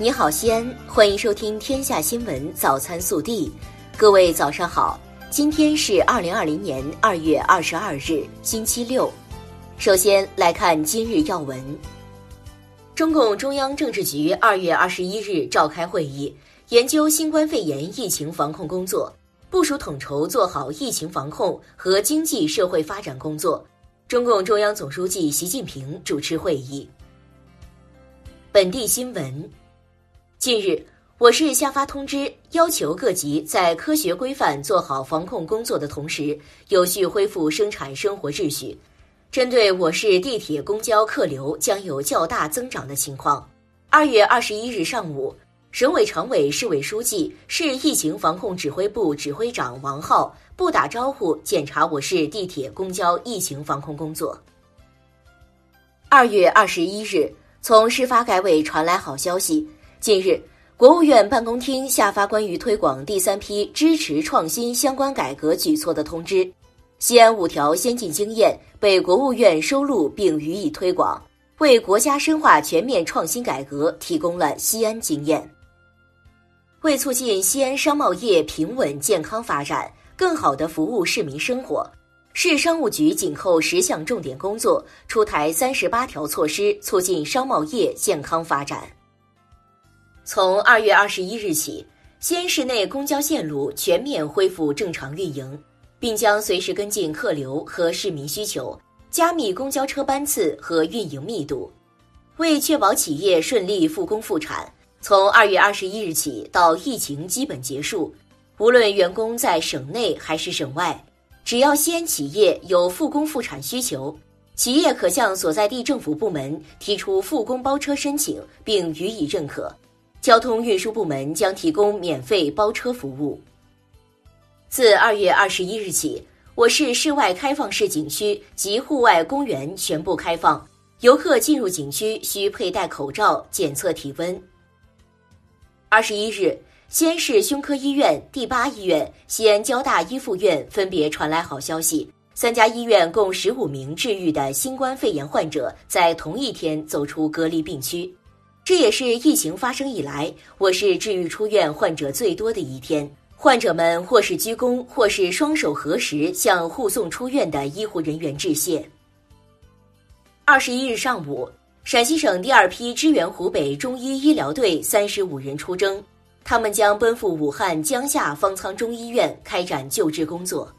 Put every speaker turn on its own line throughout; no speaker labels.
你好，西安，欢迎收听《天下新闻早餐速递》。各位早上好，今天是二零二零年二月二十二日，星期六。首先来看今日要闻。中共中央政治局二月二十一日召开会议，研究新冠肺炎疫情防控工作，部署统筹做好疫情防控和经济社会发展工作。中共中央总书记习近平主持会议。本地新闻。近日，我市下发通知，要求各级在科学规范做好防控工作的同时，有序恢复生产生活秩序。针对我市地铁、公交客流将有较大增长的情况，二月二十一日上午，省委常委、市委书记、市疫情防控指挥部指挥长王浩不打招呼检查我市地铁、公交疫情防控工作。二月二十一日，从市发改委传来好消息。近日，国务院办公厅下发关于推广第三批支持创新相关改革举措的通知，西安五条先进经验被国务院收录并予以推广，为国家深化全面创新改革提供了西安经验。为促进西安商贸业平稳健康发展，更好地服务市民生活，市商务局紧扣十项重点工作，出台三十八条措施，促进商贸业健康发展。从二月二十一日起，西安市内公交线路全面恢复正常运营，并将随时跟进客流和市民需求，加密公交车班次和运营密度。为确保企业顺利复工复产，从二月二十一日起到疫情基本结束，无论员工在省内还是省外，只要西安企业有复工复产需求，企业可向所在地政府部门提出复工包车申请，并予以认可。交通运输部门将提供免费包车服务。自二月二十一日起，我市室外开放式景区及户外公园全部开放，游客进入景区需佩戴口罩、检测体温。二十一日，西安市胸科医院、第八医院、西安交大一附院分别传来好消息，三家医院共十五名治愈的新冠肺炎患者在同一天走出隔离病区。这也是疫情发生以来，我市治愈出院患者最多的一天。患者们或是鞠躬，或是双手合十，向护送出院的医护人员致谢。二十一日上午，陕西省第二批支援湖北中医医疗队三十五人出征，他们将奔赴武汉江夏方舱中医院开展救治工作。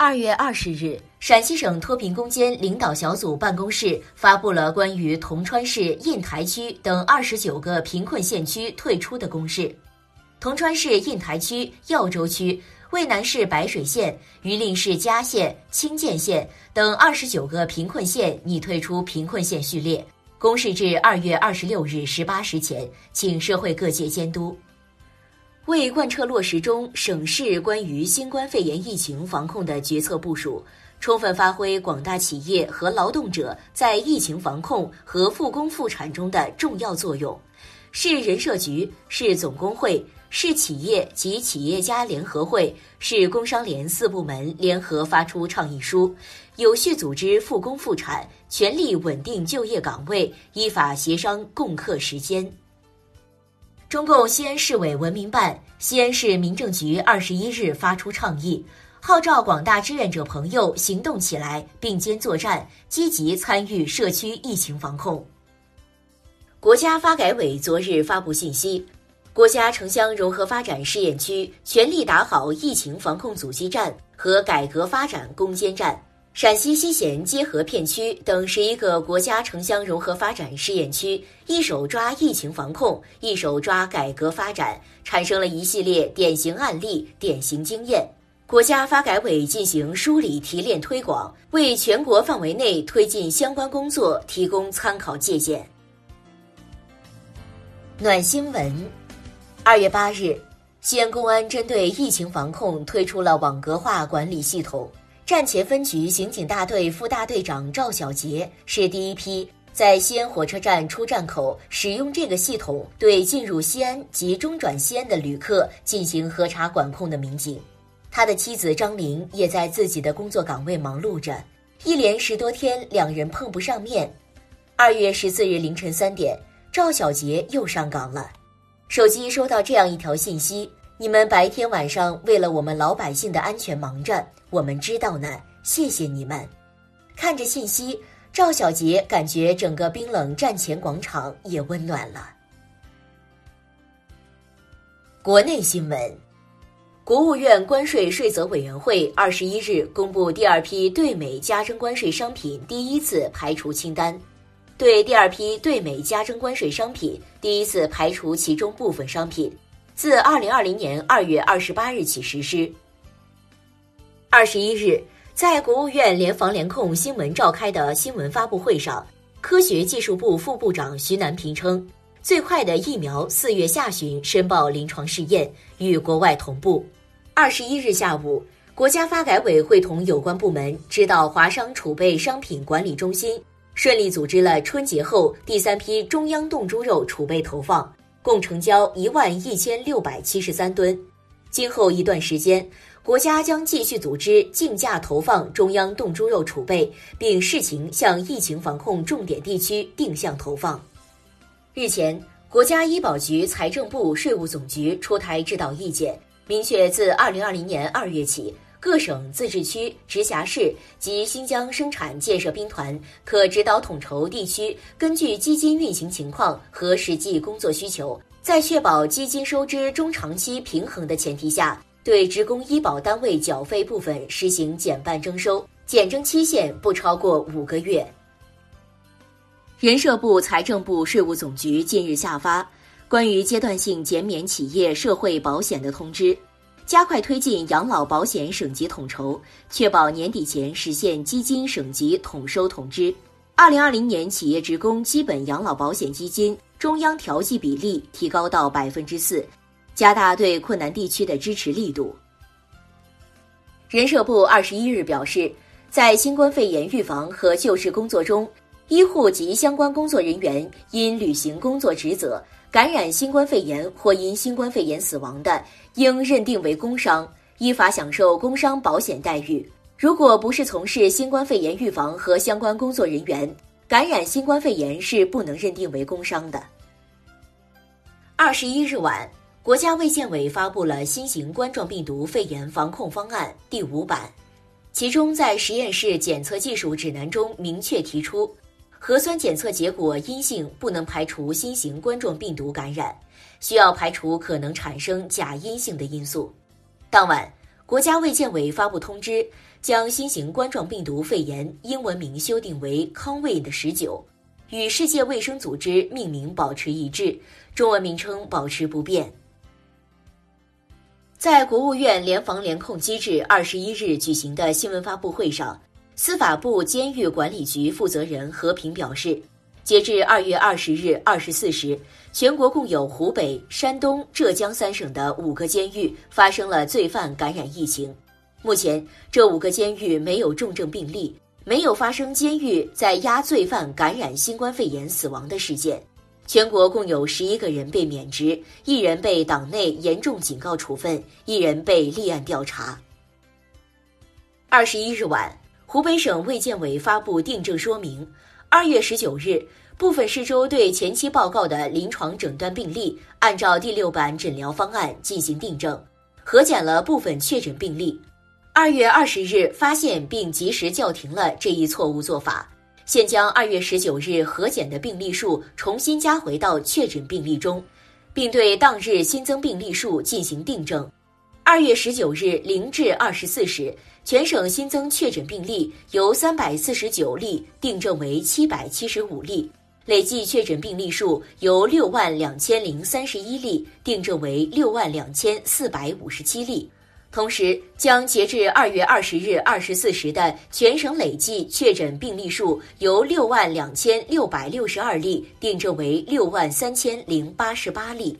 二月二十日。陕西省脱贫攻坚领导小组办公室发布了关于铜川市印台区等二十九个贫困县区退出的公示。铜川市印台区、耀州区、渭南市白水县、榆林市嘉县、清涧县等二十九个贫困县拟退出贫困县序列。公示至二月二十六日十八时前，请社会各界监督。为贯彻落实中省市关于新冠肺炎疫情防控的决策部署。充分发挥广大企业和劳动者在疫情防控和复工复产中的重要作用，市人社局、市总工会、市企业及企业家联合会、市工商联四部门联合发出倡议书，有序组织复工复产，全力稳定就业岗位，依法协商共克时艰。中共西安市委文明办、西安市民政局二十一日发出倡议。号召广大志愿者朋友行动起来，并肩作战，积极参与社区疫情防控。国家发改委昨日发布信息，国家城乡融合发展试验区全力打好疫情防控阻击战和改革发展攻坚战。陕西西咸结合片区等十一个国家城乡融合发展试验区，一手抓疫情防控，一手抓改革发展，产生了一系列典型案例、典型经验。国家发改委进行梳理提炼推广，为全国范围内推进相关工作提供参考借鉴。暖新闻：二月八日，西安公安针对疫情防控推出了网格化管理系统。站前分局刑警大队副大队长赵小杰是第一批在西安火车站出站口使用这个系统对进入西安及中转西安的旅客进行核查管控的民警。他的妻子张玲也在自己的工作岗位忙碌着，一连十多天，两人碰不上面。二月十四日凌晨三点，赵小杰又上岗了。手机收到这样一条信息：你们白天晚上为了我们老百姓的安全忙着，我们知道呢，谢谢你们。看着信息，赵小杰感觉整个冰冷战前广场也温暖了。国内新闻。国务院关税税则委员会二十一日公布第二批对美加征关税商品第一次排除清单，对第二批对美加征关税商品第一次排除其中部分商品，自二零二零年二月二十八日起实施。二十一日，在国务院联防联控新闻召开的新闻发布会上，科学技术部副部长徐南平称，最快的疫苗四月下旬申报临床试验，与国外同步。二十一日下午，国家发改委会同有关部门指导华商储备商品管理中心顺利组织了春节后第三批中央冻猪肉储备投放，共成交一万一千六百七十三吨。今后一段时间，国家将继续组织竞价投放中央冻猪肉储备，并视情向疫情防控重点地区定向投放。日前，国家医保局、财政部、税务总局出台指导意见。明确，自二零二零年二月起，各省、自治区、直辖市及新疆生产建设兵团可指导统筹地区，根据基金运行情况和实际工作需求，在确保基金收支中长期平衡的前提下，对职工医保单位缴费部分实行减半征收，减征期限不超过五个月。人社部、财政部、税务总局近日下发。关于阶段性减免企业社会保险的通知，加快推进养老保险省级统筹，确保年底前实现基金省级统收统支。二零二零年企业职工基本养老保险基金中央调剂比例提高到百分之四，加大对困难地区的支持力度。人社部二十一日表示，在新冠肺炎预防和救治工作中，医护及相关工作人员因履行工作职责。感染新冠肺炎或因新冠肺炎死亡的，应认定为工伤，依法享受工伤保险待遇。如果不是从事新冠肺炎预防和相关工作人员，感染新冠肺炎是不能认定为工伤的。二十一日晚，国家卫健委发布了新型冠状病毒肺炎防控方案第五版，其中在实验室检测技术指南中明确提出。核酸检测结果阴性不能排除新型冠状病毒感染，需要排除可能产生假阴性的因素。当晚，国家卫健委发布通知，将新型冠状病毒肺炎英文名修订为康卫的十九，与世界卫生组织命名保持一致，中文名称保持不变。在国务院联防联控机制二十一日举行的新闻发布会上。司法部监狱管理局负责人何平表示，截至二月二十日二十四时，全国共有湖北、山东、浙江三省的五个监狱发生了罪犯感染疫情。目前，这五个监狱没有重症病例，没有发生监狱在押罪犯感染新冠肺炎死亡的事件。全国共有十一个人被免职，一人被党内严重警告处分，一人被立案调查。二十一日晚。湖北省卫健委发布订正说明，二月十九日，部分市州对前期报告的临床诊断病例，按照第六版诊疗方案进行订正，核检了部分确诊病例。二月二十日发现并及时叫停了这一错误做法，现将二月十九日核检的病例数重新加回到确诊病例中，并对当日新增病例数进行订正。二月十九日零至二十四时。全省新增确诊病例由三百四十九例订正为七百七十五例，累计确诊病例数由六万两千零三十一例订正为六万两千四百五十七例。同时，将截至二月二十日二十四时的全省累计确诊病例数由六万两千六百六十二例订正为六万三千零八十八例。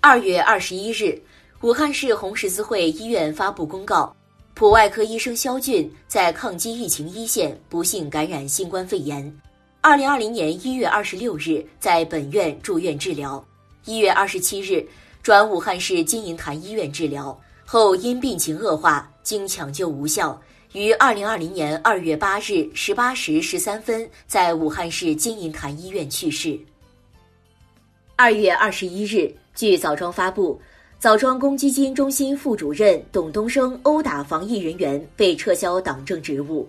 二月二十一日，武汉市红十字会医院发布公告。普外科医生肖俊在抗击疫情一线不幸感染新冠肺炎，二零二零年一月二十六日在本院住院治疗，一月二十七日转武汉市金银潭医院治疗后因病情恶化，经抢救无效，于二零二零年二月八日十八时十三分在武汉市金银潭医院去世。二月二十一日，据枣庄发布，枣庄公积金中心副主任董东升殴打防疫人员，被撤销党政职务。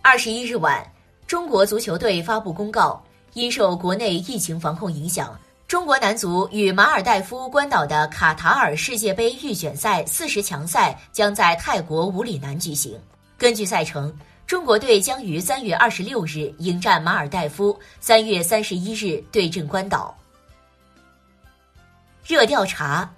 二十一日晚，中国足球队发布公告，因受国内疫情防控影响，中国男足与马尔代夫关岛的卡塔尔世界杯预选赛四十强赛将在泰国武里南举行。根据赛程。中国队将于三月二十六日迎战马尔代夫，三月三十一日对阵关岛。热调查：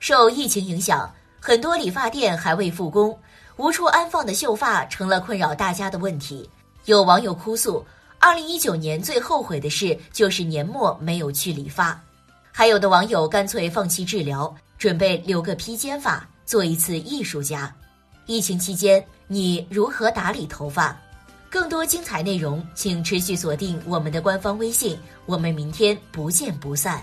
受疫情影响，很多理发店还未复工，无处安放的秀发成了困扰大家的问题。有网友哭诉，二零一九年最后悔的事就是年末没有去理发。还有的网友干脆放弃治疗，准备留个披肩发，做一次艺术家。疫情期间。你如何打理头发？更多精彩内容，请持续锁定我们的官方微信。我们明天不见不散。